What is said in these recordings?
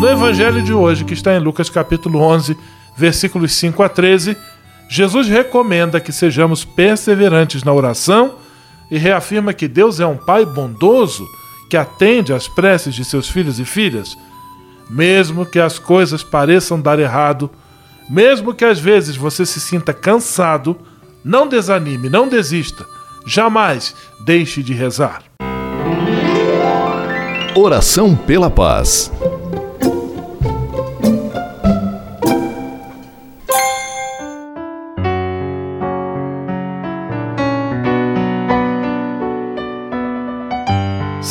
No Evangelho de hoje, que está em Lucas capítulo 11, versículos 5 a 13, Jesus recomenda que sejamos perseverantes na oração e reafirma que Deus é um Pai bondoso que atende às preces de seus filhos e filhas, mesmo que as coisas pareçam dar errado, mesmo que às vezes você se sinta cansado, não desanime, não desista, jamais deixe de rezar. Oração pela paz.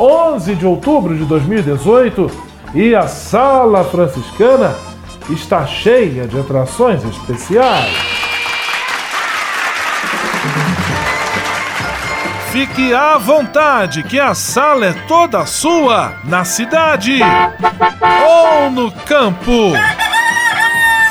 11 de outubro de 2018 e a Sala Franciscana está cheia de atrações especiais. Fique à vontade, que a sala é toda sua, na cidade ou no campo.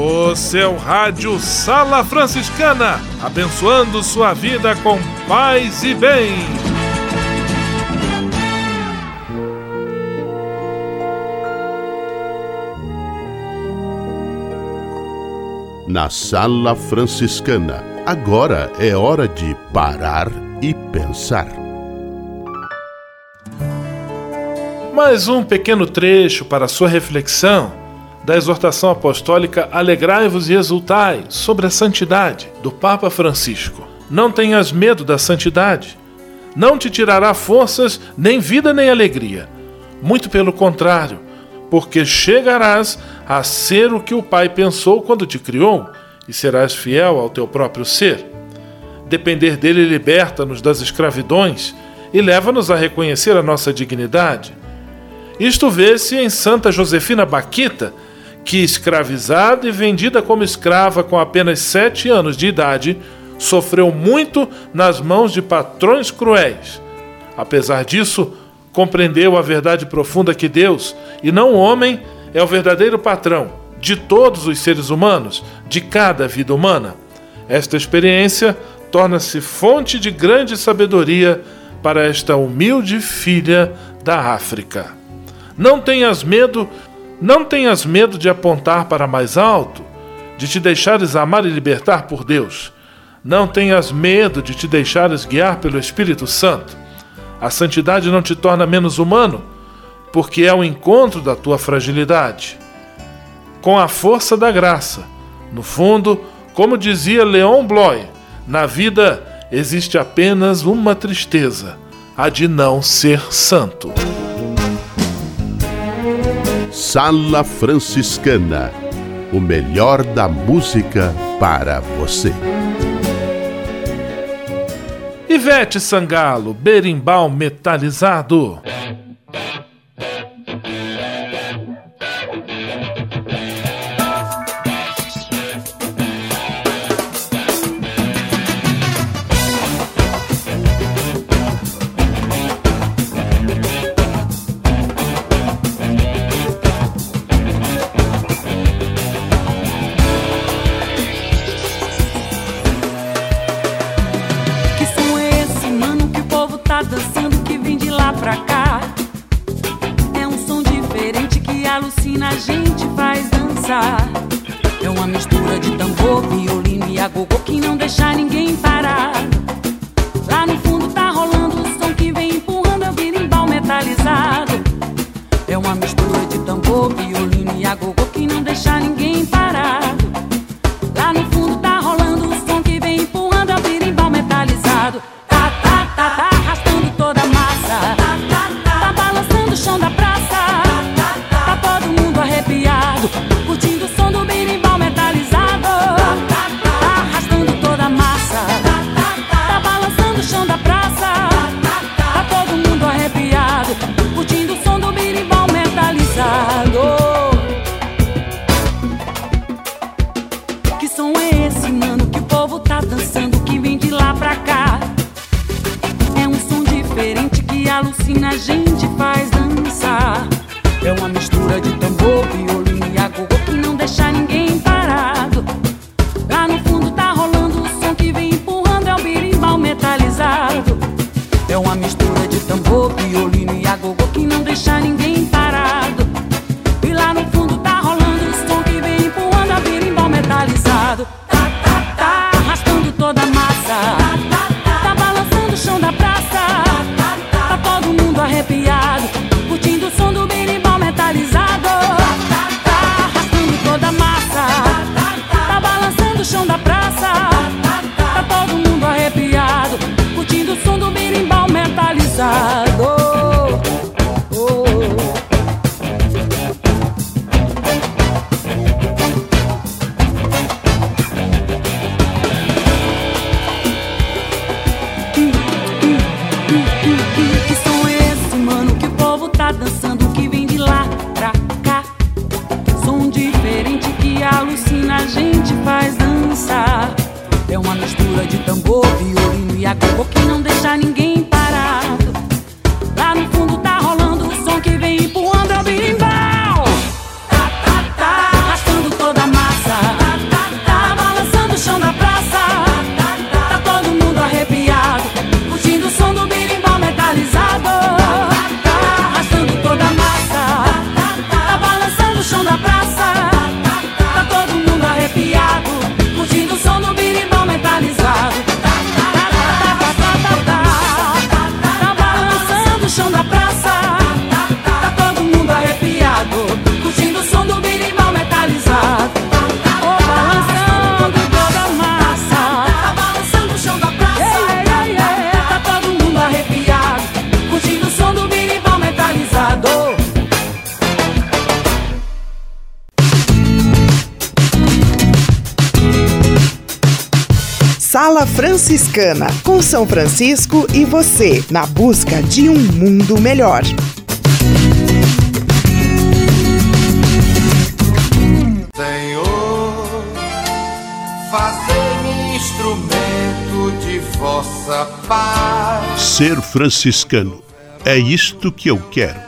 O seu rádio Sala Franciscana, abençoando sua vida com paz e bem. Na Sala Franciscana, agora é hora de parar e pensar. Mais um pequeno trecho para sua reflexão da exortação apostólica Alegrai-vos e exultai sobre a santidade do Papa Francisco. Não tenhas medo da santidade. Não te tirará forças, nem vida, nem alegria. Muito pelo contrário, porque chegarás a ser o que o Pai pensou quando te criou e serás fiel ao teu próprio ser. Depender dele liberta-nos das escravidões e leva-nos a reconhecer a nossa dignidade. Isto vê-se em Santa Josefina Baquita, que, escravizada e vendida como escrava com apenas sete anos de idade, sofreu muito nas mãos de patrões cruéis. Apesar disso, compreendeu a verdade profunda que Deus, e não o homem, é o verdadeiro patrão de todos os seres humanos, de cada vida humana. Esta experiência torna-se fonte de grande sabedoria para esta humilde filha da África. Não tenhas medo, não tenhas medo de apontar para mais alto, de te deixares amar e libertar por Deus. Não tenhas medo de te deixares guiar pelo Espírito Santo. A santidade não te torna menos humano, porque é o encontro da tua fragilidade com a força da graça. No fundo, como dizia Leon Bloy, na vida existe apenas uma tristeza, a de não ser santo. Sala Franciscana o melhor da música para você. Ivete Sangalo, berimbau metalizado. Dançar. É uma mistura de tambor, violino e agogô que, que, que esse, mano? Que o povo tá dançando, que vem de lá pra cá. Som diferente que alucina, a gente faz dançar. É uma mistura de tambor, violino e agogô que não deixa ninguém Sala Franciscana, com São Francisco e você, na busca de um mundo melhor. Senhor, fazei-me instrumento de vossa paz. Ser franciscano. É isto que eu quero.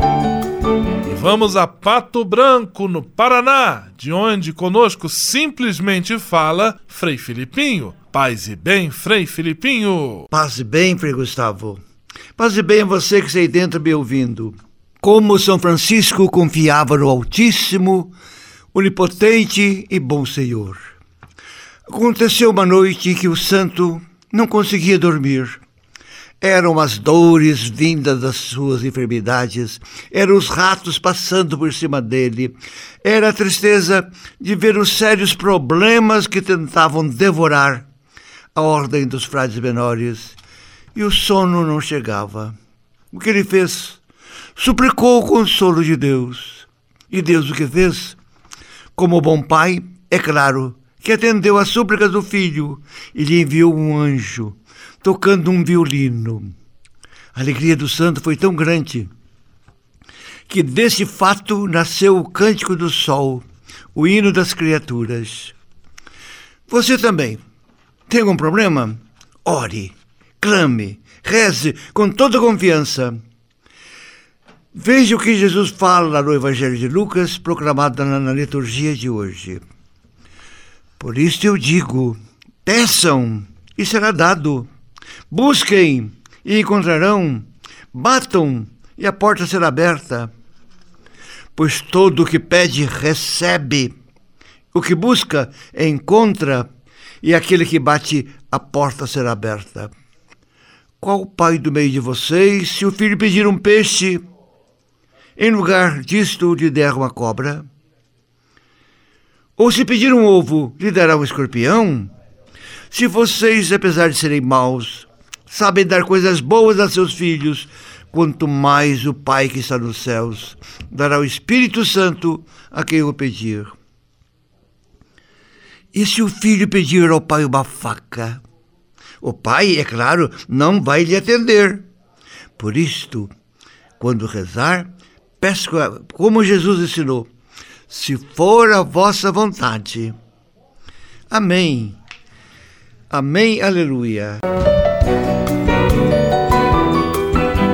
Vamos a Pato Branco, no Paraná, de onde conosco simplesmente fala Frei Filipinho. Paz e bem, Frei Filipinho. Paz e bem, Frei Gustavo. Paz e bem a você que está aí dentro me ouvindo. Como São Francisco confiava no Altíssimo, Onipotente e Bom Senhor. Aconteceu uma noite que o santo não conseguia dormir. Eram as dores vindas das suas enfermidades, eram os ratos passando por cima dele, era a tristeza de ver os sérios problemas que tentavam devorar a ordem dos frades menores, e o sono não chegava. O que ele fez? Suplicou o consolo de Deus. E Deus o que fez? Como bom pai, é claro que atendeu às súplicas do filho e lhe enviou um anjo tocando um violino. A alegria do santo foi tão grande que desse fato nasceu o cântico do sol, o hino das criaturas. Você também tem algum problema? Ore, clame, reze com toda confiança. Veja o que Jesus fala no Evangelho de Lucas, proclamado na, liturgia de hoje. Por isso eu digo: peçam e será dado. Busquem e encontrarão. Batam e a porta será aberta. Pois todo o que pede, recebe. O que busca, encontra. e aquele que bate, a porta será aberta. Qual pai do meio de vocês, se o filho pedir um peixe, em lugar disto lhe der uma cobra? Ou se pedir um ovo, lhe dará um escorpião? Se vocês, apesar de serem maus, sabem dar coisas boas a seus filhos, quanto mais o Pai que está nos céus dará o Espírito Santo a quem o pedir. E se o filho pedir ao pai uma faca? O pai, é claro, não vai lhe atender. Por isto, quando rezar, peço como Jesus ensinou: se for a vossa vontade. Amém. Amém, aleluia.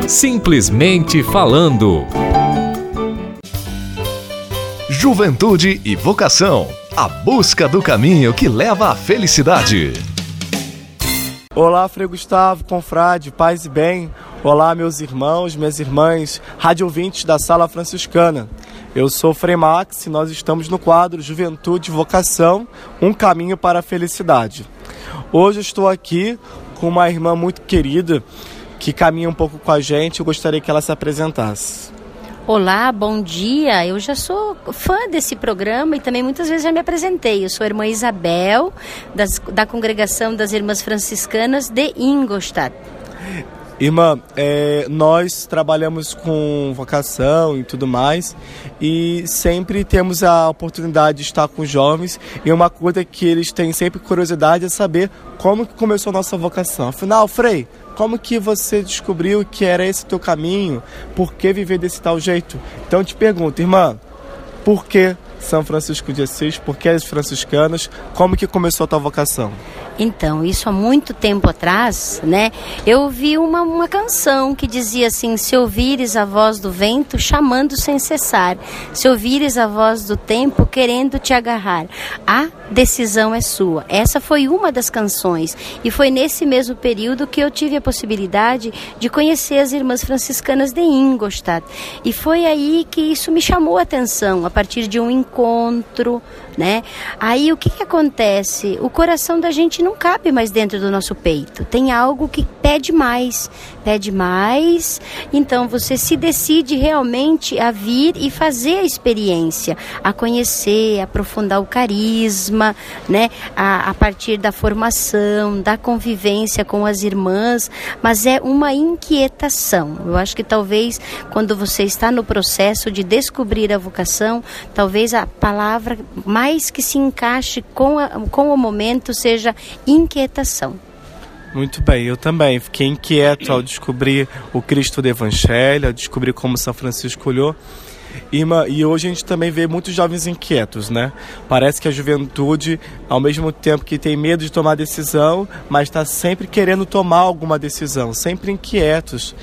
Simplesmente falando. Juventude e vocação. A busca do caminho que leva à felicidade. Olá, Frei Gustavo, confrade, paz e bem. Olá, meus irmãos, minhas irmãs, rádio ouvintes da Sala Franciscana. Eu sou Frei Max e nós estamos no quadro Juventude e Vocação, um caminho para a felicidade. Hoje eu estou aqui com uma irmã muito querida que caminha um pouco com a gente. Eu gostaria que ela se apresentasse. Olá, bom dia. Eu já sou fã desse programa e também muitas vezes já me apresentei. Eu sou a irmã Isabel, das, da congregação das Irmãs Franciscanas de Ingolstadt. Irmã, é, nós trabalhamos com vocação e tudo mais e sempre temos a oportunidade de estar com jovens e uma coisa que eles têm sempre curiosidade é saber como que começou a nossa vocação. Afinal, Frei, como que você descobriu que era esse teu caminho? Por que viver desse tal jeito? Então eu te pergunto, irmã, por que São Francisco de Assis? Por que as franciscanas? Como que começou a tua vocação? Então, isso há muito tempo atrás, né? Eu ouvi uma, uma canção que dizia assim: Se ouvires a voz do vento chamando sem cessar, se ouvires a voz do tempo querendo te agarrar, a decisão é sua. Essa foi uma das canções e foi nesse mesmo período que eu tive a possibilidade de conhecer as irmãs franciscanas de Ingolstadt. E foi aí que isso me chamou a atenção, a partir de um encontro, né? Aí o que, que acontece? O coração da gente não cabe mais dentro do nosso peito. Tem algo que pede mais, pede mais. Então você se decide realmente a vir e fazer a experiência, a conhecer, a aprofundar o carisma, né? A, a partir da formação, da convivência com as irmãs, mas é uma inquietação. Eu acho que talvez quando você está no processo de descobrir a vocação, talvez a palavra mais que se encaixe com, a, com o momento seja inquietação. Muito bem, eu também fiquei inquieto ao descobrir o Cristo do Evangelho, ao descobrir como São Francisco olhou. E, e hoje a gente também vê muitos jovens inquietos, né? Parece que a juventude, ao mesmo tempo que tem medo de tomar decisão, mas está sempre querendo tomar alguma decisão, sempre inquietos.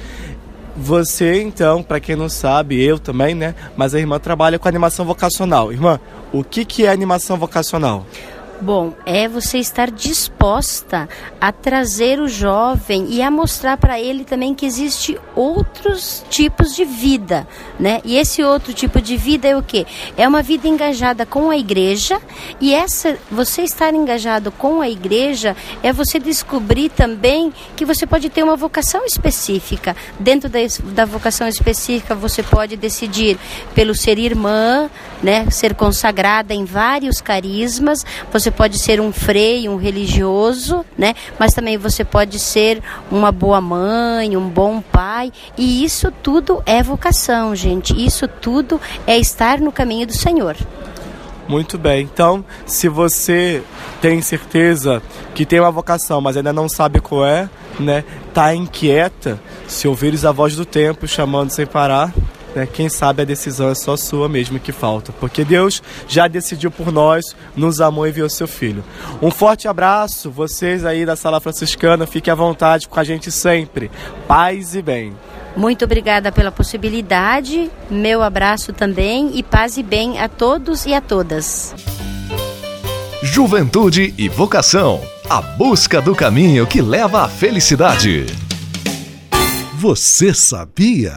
Você, então, para quem não sabe, eu também, né? Mas a irmã trabalha com animação vocacional. Irmã, o que, que é animação vocacional? Bom, é você estar disposta a trazer o jovem e a mostrar para ele também que existe outros tipos de vida, né? E esse outro tipo de vida é o quê? É uma vida engajada com a igreja e essa você estar engajado com a igreja é você descobrir também que você pode ter uma vocação específica. Dentro da, da vocação específica você pode decidir pelo ser irmã, né? Ser consagrada em vários carismas. Você pode ser um freio, um religioso, né? Mas também você pode ser uma boa mãe, um bom pai. E isso tudo é vocação, gente. Isso tudo é estar no caminho do Senhor. Muito bem. Então, se você tem certeza que tem uma vocação, mas ainda não sabe qual é, né? Tá inquieta, se ouvires a voz do tempo chamando sem parar, né? Quem sabe a decisão é só sua mesmo que falta, porque Deus já decidiu por nós, nos amou e enviou seu Filho. Um forte abraço, vocês aí da Sala Franciscana, fiquem à vontade com a gente sempre. Paz e bem. Muito obrigada pela possibilidade, meu abraço também e paz e bem a todos e a todas. Juventude e vocação a busca do caminho que leva à felicidade. Você sabia?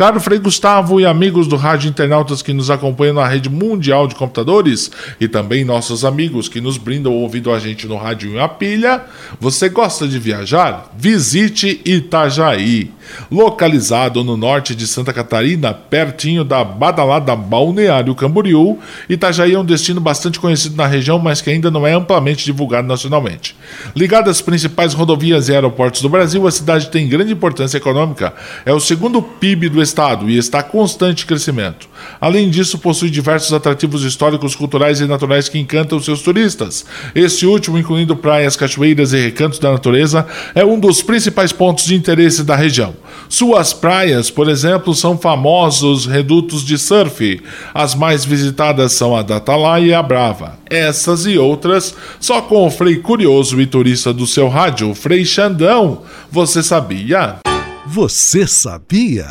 Caro Frei Gustavo e amigos do Rádio Internautas que nos acompanham na rede mundial de computadores e também nossos amigos que nos brindam ouvindo a gente no rádio em uma pilha, você gosta de viajar? Visite Itajaí, localizado no norte de Santa Catarina, pertinho da badalada Balneário Camboriú. Itajaí é um destino bastante conhecido na região, mas que ainda não é amplamente divulgado nacionalmente. Ligada às principais rodovias e aeroportos do Brasil, a cidade tem grande importância econômica. É o segundo PIB do estado e está em constante crescimento. Além disso, possui diversos atrativos históricos, culturais e naturais que encantam seus turistas. Este último, incluindo praias, cachoeiras e recantos da natureza, é um dos principais pontos de interesse da região. Suas praias, por exemplo, são famosos redutos de surf. As mais visitadas são a da Atalaia e a Brava. Essas e outras só com o Frei Curioso e turista do seu rádio, Frei Xandão. Você sabia? Você sabia?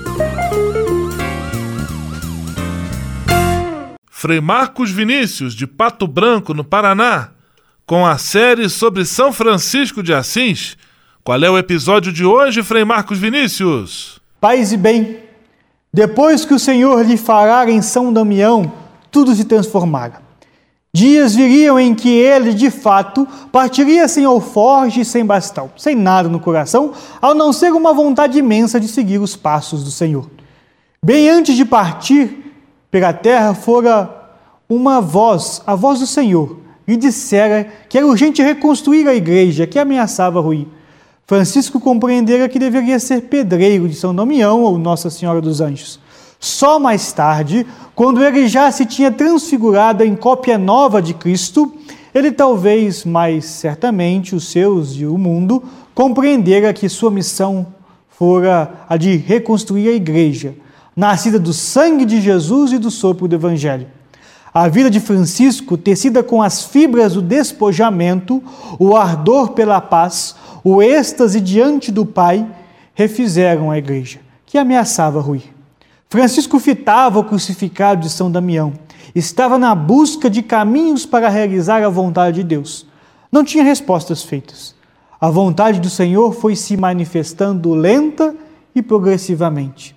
Frei Marcos Vinícius, de Pato Branco, no Paraná, com a série sobre São Francisco de Assis. Qual é o episódio de hoje, Frei Marcos Vinícius? Paz e bem, depois que o Senhor lhe falar em São Damião, tudo se transformara. Dias viriam em que ele, de fato, partiria sem alforge e sem bastão, sem nada no coração, ao não ser uma vontade imensa de seguir os passos do Senhor. Bem antes de partir, pela terra fora uma voz, a voz do Senhor, e dissera que era urgente reconstruir a igreja que ameaçava ruir. Francisco compreendera que deveria ser pedreiro de São Damião ou Nossa Senhora dos Anjos. Só mais tarde, quando ele já se tinha transfigurado em cópia nova de Cristo, ele talvez mais certamente, os seus e o mundo, compreendera que sua missão fora a de reconstruir a igreja, nascida do sangue de Jesus e do sopro do Evangelho. A vida de Francisco, tecida com as fibras do despojamento, o ardor pela paz, o êxtase diante do Pai, refizeram a igreja, que ameaçava ruir. Francisco fitava o crucificado de São Damião, estava na busca de caminhos para realizar a vontade de Deus. Não tinha respostas feitas. A vontade do Senhor foi se manifestando lenta e progressivamente.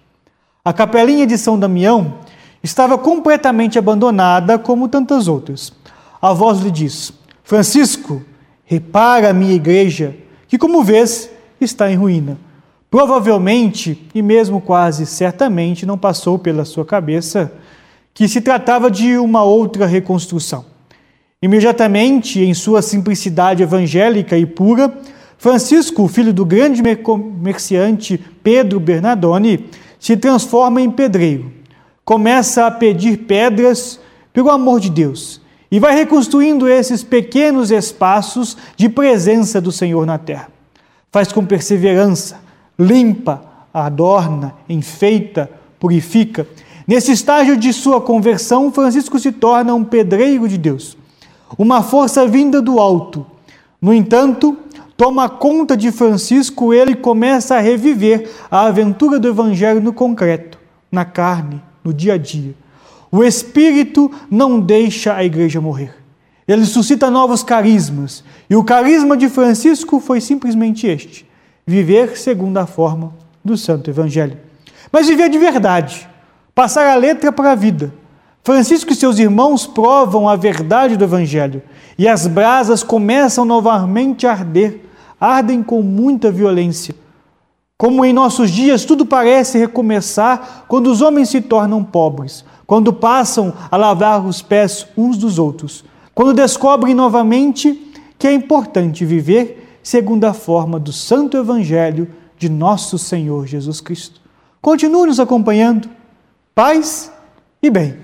A capelinha de São Damião estava completamente abandonada, como tantas outras. A voz lhe diz: Francisco, repara a minha igreja, que, como vês, está em ruína. Provavelmente, e mesmo quase certamente, não passou pela sua cabeça que se tratava de uma outra reconstrução. Imediatamente, em sua simplicidade evangélica e pura, Francisco, filho do grande comerciante Pedro Bernardoni, se transforma em pedreiro, começa a pedir pedras pelo amor de Deus e vai reconstruindo esses pequenos espaços de presença do Senhor na terra. Faz com perseverança, limpa, adorna, enfeita, purifica, Nesse estágio de sua conversão, Francisco se torna um pedreiro de Deus, uma força vinda do alto. No entanto, toma conta de Francisco, ele começa a reviver a aventura do Evangelho no concreto, na carne, no dia a dia. O Espírito não deixa a igreja morrer. Ele suscita novos carismas. E o carisma de Francisco foi simplesmente este: viver segundo a forma do Santo Evangelho. Mas viver de verdade, passar a letra para a vida. Francisco e seus irmãos provam a verdade do Evangelho e as brasas começam novamente a arder, ardem com muita violência. Como em nossos dias tudo parece recomeçar quando os homens se tornam pobres, quando passam a lavar os pés uns dos outros, quando descobrem novamente que é importante viver segundo a forma do Santo Evangelho de nosso Senhor Jesus Cristo. Continue nos acompanhando. Paz e bem.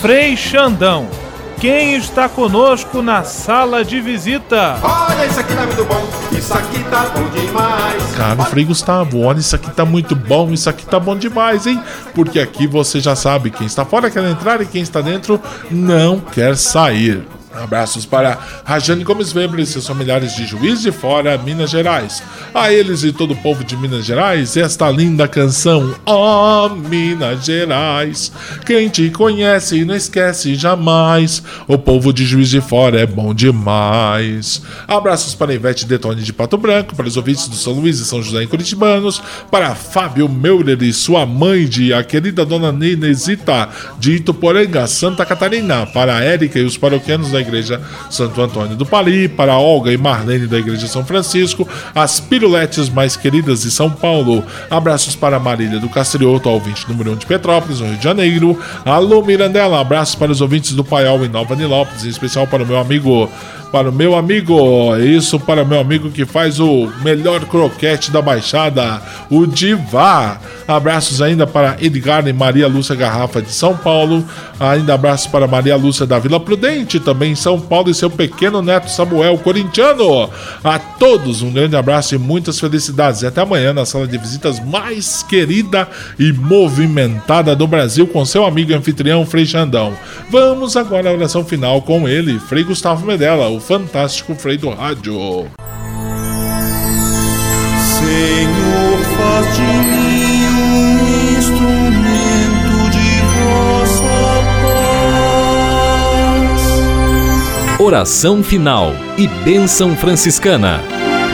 Frei Xandão, quem está conosco na sala de visita? Olha, isso aqui tá muito bom, isso aqui tá bom demais. Caro Frei Gustavo, olha, isso aqui tá muito bom, isso aqui tá bom demais, hein? Porque aqui você já sabe, quem está fora quer entrar e quem está dentro não quer sair. Abraços para Rajane Gomes Weber e seus familiares de Juiz de Fora, Minas Gerais. A eles e todo o povo de Minas Gerais, esta linda canção, ó oh, Minas Gerais. Quem te conhece não esquece jamais. O povo de Juiz de Fora é bom demais. Abraços para Ivete Detone de Pato Branco, para os ouvintes do São Luís e São José em Curitibanos, para Fábio Meurer e sua mãe de a querida dona Nenesita de Ituporanga, Santa Catarina, para a Érica e os paroquianos da Igreja Santo Antônio do Pali, para Olga e Marlene da Igreja São Francisco, as piruletes mais queridas de São Paulo. Abraços para Marília do Castrioto, ouvinte número 1 de Petrópolis, no Rio de Janeiro. Alô Mirandela, abraços para os ouvintes do Paiol em Nova Nilópolis, em especial para o meu amigo para o meu amigo, isso para o meu amigo que faz o melhor croquete da Baixada, o Divá. Abraços ainda para Edgar e Maria Lúcia Garrafa de São Paulo. Ainda abraços para Maria Lúcia da Vila Prudente, também em São Paulo, e seu pequeno neto Samuel Corintiano. A todos um grande abraço e muitas felicidades. E até amanhã na sala de visitas mais querida e movimentada do Brasil com seu amigo anfitrião Frei Xandão. Vamos agora à oração final com ele, Frei Gustavo Medella, o fantástico Frei do Rádio. Senhor, faz de mim um instrumento de vossa paz. Oração final e bênção franciscana.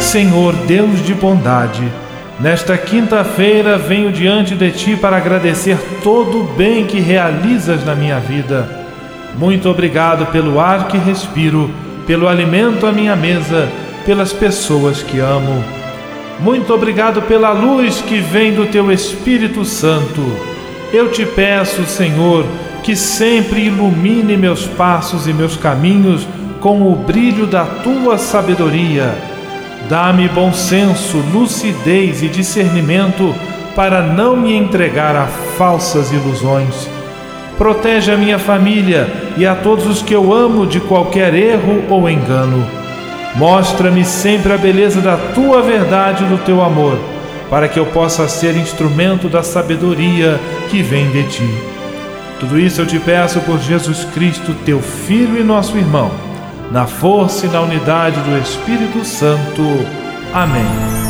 Senhor Deus de bondade, nesta quinta-feira venho diante de ti para agradecer todo o bem que realizas na minha vida. Muito obrigado pelo ar que respiro pelo alimento à minha mesa, pelas pessoas que amo. Muito obrigado pela luz que vem do teu Espírito Santo. Eu te peço, Senhor, que sempre ilumine meus passos e meus caminhos com o brilho da tua sabedoria. Dá-me bom senso, lucidez e discernimento para não me entregar a falsas ilusões Protege a minha família e a todos os que eu amo de qualquer erro ou engano. Mostra-me sempre a beleza da tua verdade e do teu amor, para que eu possa ser instrumento da sabedoria que vem de ti. Tudo isso eu te peço por Jesus Cristo, teu Filho e nosso irmão, na força e na unidade do Espírito Santo. Amém.